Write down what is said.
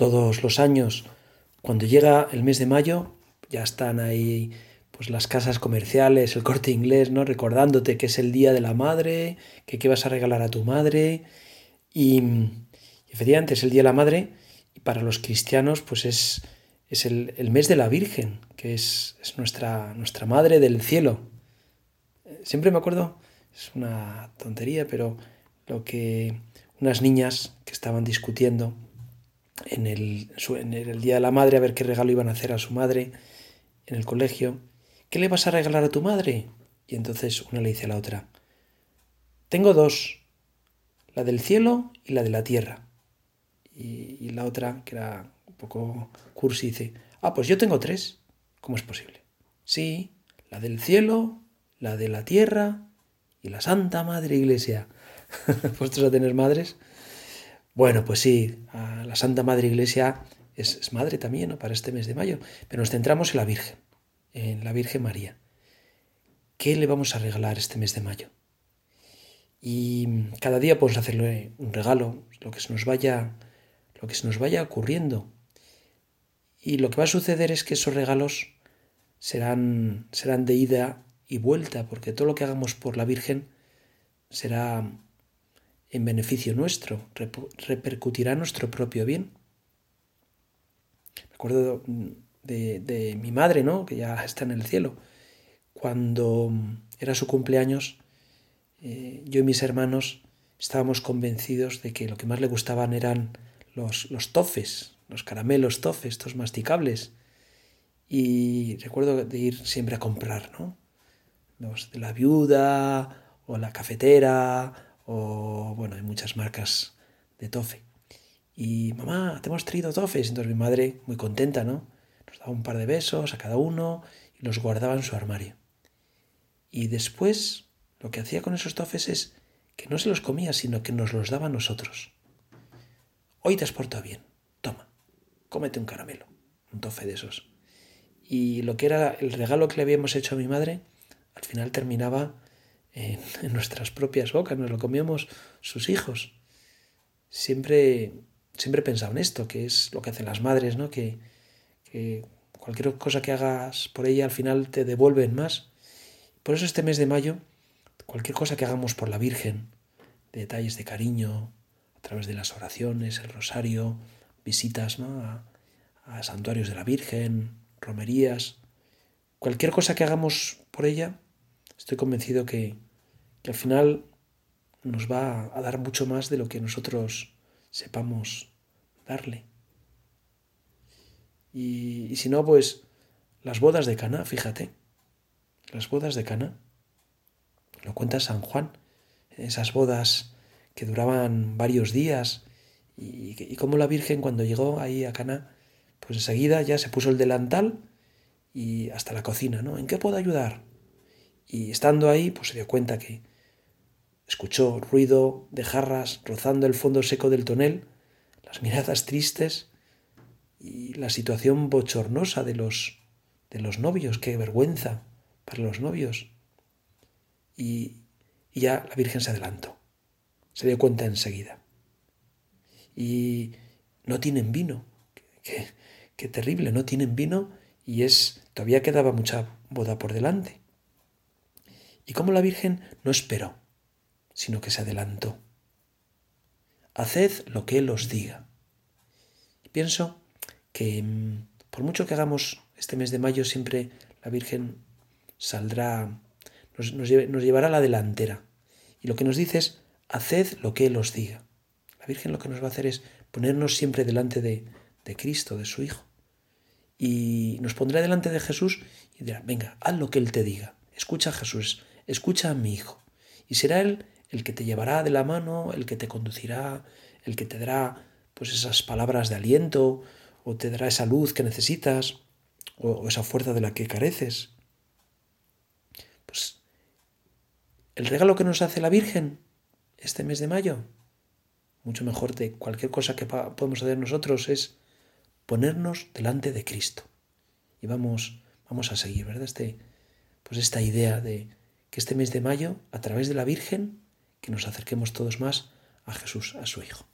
Todos los años, cuando llega el mes de mayo, ya están ahí pues las casas comerciales, el corte inglés, ¿no? Recordándote que es el día de la madre, que qué vas a regalar a tu madre. Y, efectivamente es el día de la madre y para los cristianos pues es, es el, mes de la Virgen, que es, es, nuestra, nuestra madre del cielo. Siempre me acuerdo, es una tontería, pero lo que unas niñas que estaban discutiendo en el, en el día de la madre a ver qué regalo iban a hacer a su madre en el colegio ¿qué le vas a regalar a tu madre? Y entonces una le dice a la otra, tengo dos, la del cielo y la de la tierra. Y, la otra, que era un poco cursi, dice, ah, pues yo tengo tres. ¿Cómo es posible? Sí, la del cielo, la de la tierra y la Santa Madre Iglesia. ¿Puestos a tener madres? Bueno, pues sí, la Santa Madre Iglesia es, es madre también ¿no? para este mes de mayo, pero nos centramos en la Virgen en la Virgen María. ¿Qué le vamos a regalar este mes de mayo? Y cada día podemos hacerle un regalo, lo que se nos vaya, lo que se nos vaya ocurriendo. Y lo que va a suceder es que esos regalos serán, serán de ida y vuelta, porque todo lo que hagamos por la Virgen será en beneficio nuestro, repercutirá nuestro propio bien. Me acuerdo de, mi madre, ¿no? que ya está en el cielo. Cuando era su cumpleaños, eh, yo y mis hermanos estábamos convencidos de que lo que más le gustaban eran los, los tofes, los caramelos tofes, estos masticables. Y recuerdo de ir siempre a comprar, ¿no? Los de la viuda o la cafetera o, bueno, hay muchas marcas de tofe. Y mamá, te hemos traído tofes. Entonces mi madre, muy contenta, ¿no? Nos daba un par de besos a cada uno y los guardaba en su armario. Y después lo que hacía con esos tofes es que no se los comía, sino que nos los daba a nosotros. Hoy te has portado bien. Toma, cómete un caramelo, un tofe de esos. Y lo que era el regalo que le habíamos hecho a mi madre, al final terminaba en, nuestras propias bocas, nos lo comíamos sus hijos. Siempre, siempre he esto, que es lo que hacen las madres, ¿no? Que, que cualquier cosa que hagas por ella al final te devuelven más. Por eso este mes de mayo, cualquier cosa que hagamos por la Virgen, detalles de cariño, a través de las oraciones, el rosario, visitas a, santuarios de la Virgen, romerías, cualquier cosa que hagamos por ella, estoy convencido que, que al final nos va a dar mucho más de lo que nosotros sepamos darle. Y, si no, pues las bodas de Cana, fíjate. Las bodas de Cana. Lo cuenta San Juan. Esas bodas que duraban varios días. Y, y cómo la Virgen cuando llegó ahí a Cana, pues enseguida ya se puso el delantal y hasta la cocina, ¿no? ¿En qué puedo ayudar? Y estando ahí, pues se dio cuenta que escuchó ruido de jarras rozando el fondo seco del tonel, las miradas tristes y la situación bochornosa de los, de los novios, qué vergüenza para los novios. Y, ya la Virgen se adelantó, se dio cuenta enseguida. Y no tienen vino, qué, qué terrible, no tienen vino y es, todavía quedaba mucha boda por delante. Y como la Virgen no esperó, sino que se adelantó. Haced lo que Él os diga. Pienso que mm, por mucho que hagamos este mes de mayo, siempre la Virgen saldrá, nos, nos, llevará a la delantera. Y lo que nos dice es, haced lo que Él os diga. La Virgen lo que nos va a hacer es ponernos siempre delante de, de Cristo, de su Hijo. Y nos pondrá delante de Jesús y dirá, venga, haz lo que Él te diga. Escucha a Jesús, escucha a mi Hijo. Y será Él el que te llevará de la mano, el que te conducirá, el que te dará pues esas palabras de aliento, o te dará esa luz que necesitas o, esa fuerza de la que careces. Pues el regalo que nos hace la Virgen este mes de mayo, mucho mejor de cualquier cosa que podemos hacer nosotros, es ponernos delante de Cristo. Y vamos, vamos a seguir, ¿verdad? Este, pues esta idea de que este mes de mayo, a través de la Virgen, que nos acerquemos todos más a Jesús, a su Hijo.